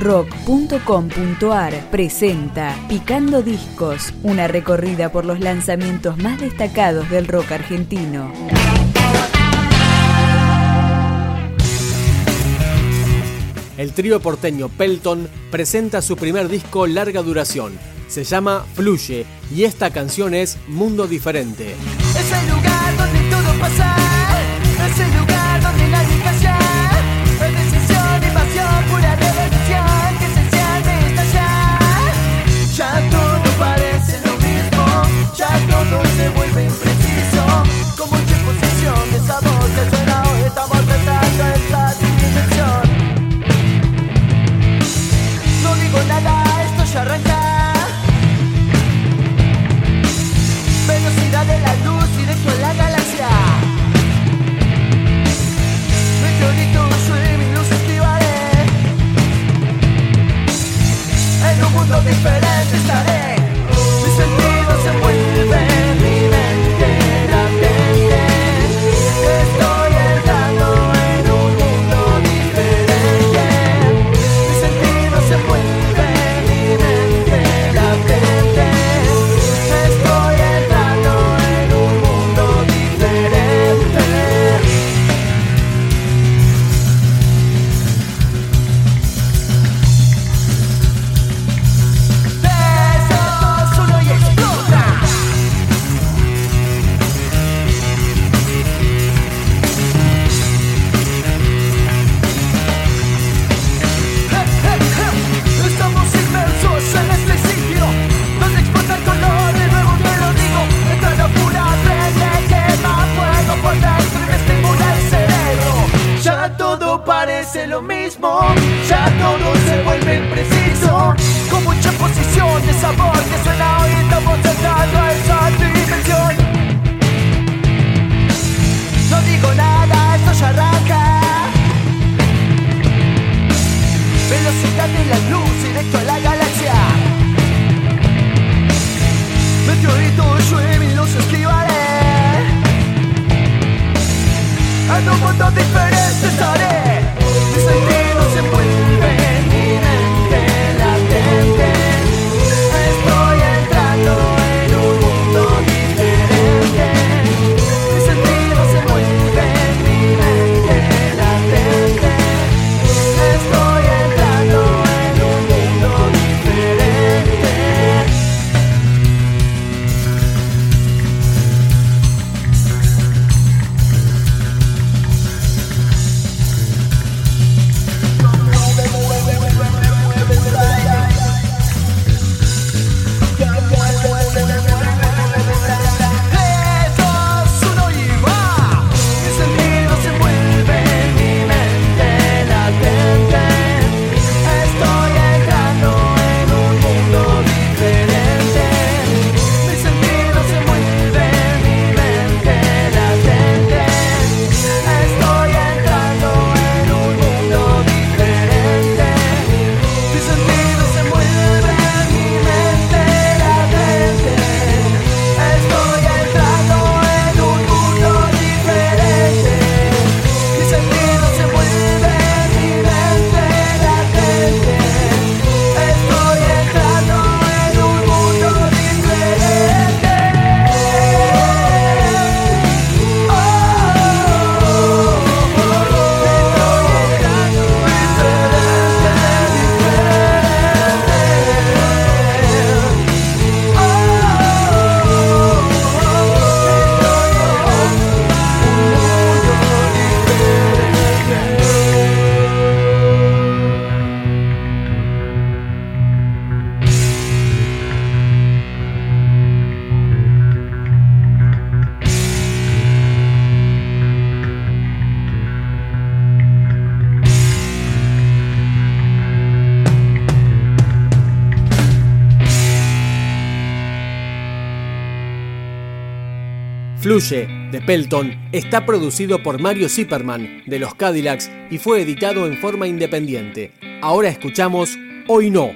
rock.com.ar presenta Picando Discos, una recorrida por los lanzamientos más destacados del rock argentino. El trío porteño Pelton presenta su primer disco larga duración. Se llama Fluye y esta canción es Mundo Diferente. Es el lugar donde todo pasa, es el lugar Fluye, de Pelton, está producido por Mario Zipperman, de los Cadillacs, y fue editado en forma independiente. Ahora escuchamos Hoy No.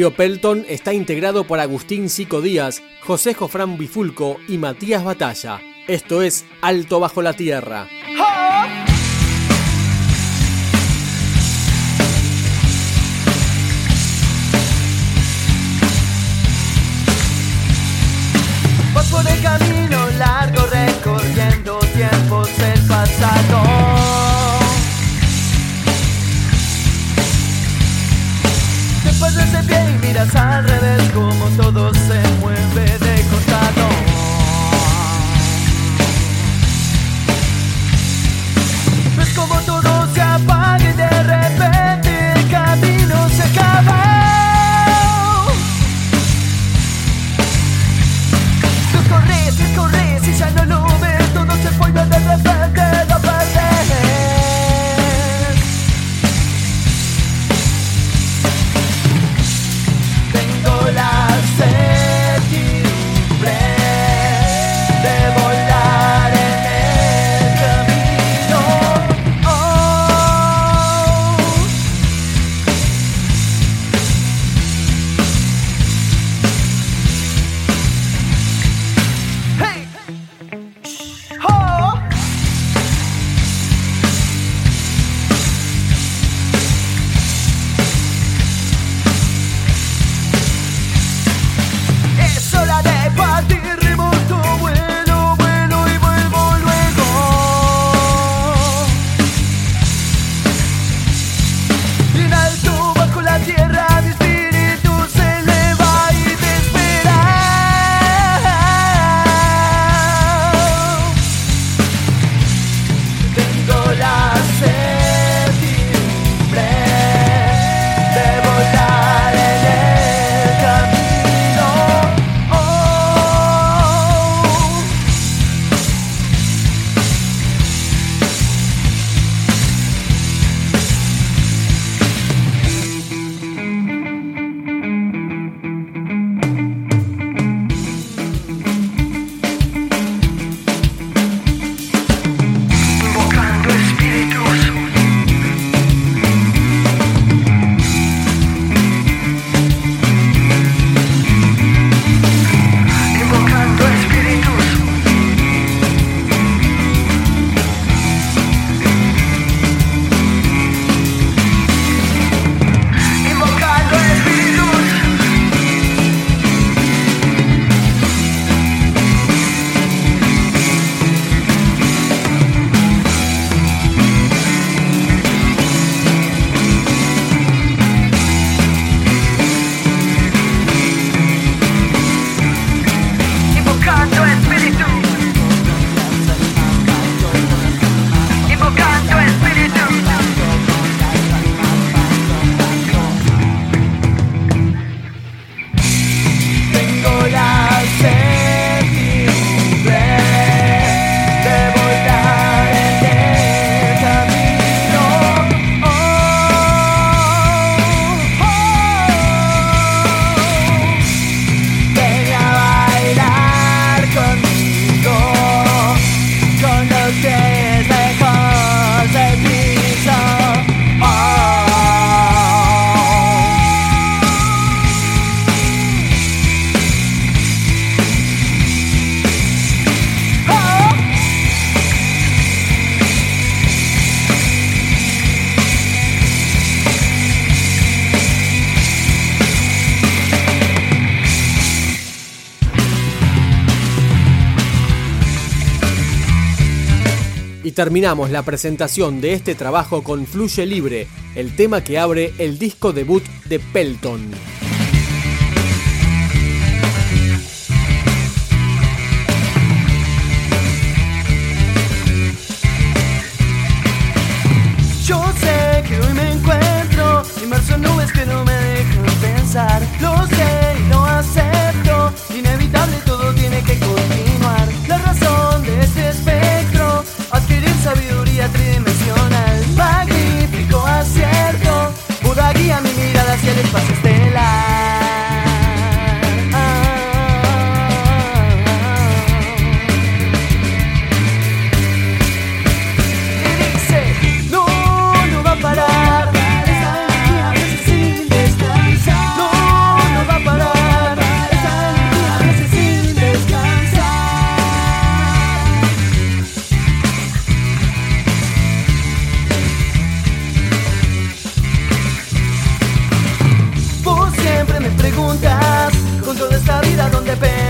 trío Pelton está integrado por Agustín Sico Díaz, José Jofrán Bifulco y Matías Batalla. Esto es Alto Bajo la Tierra. ¡Oh! por el camino largo recorriendo tiempos del pasado. ese pie y miras al revés como todo se mueve de contado. Terminamos la presentación de este trabajo con Fluye Libre, el tema que abre el disco debut de Pelton. de esta vida donde pena.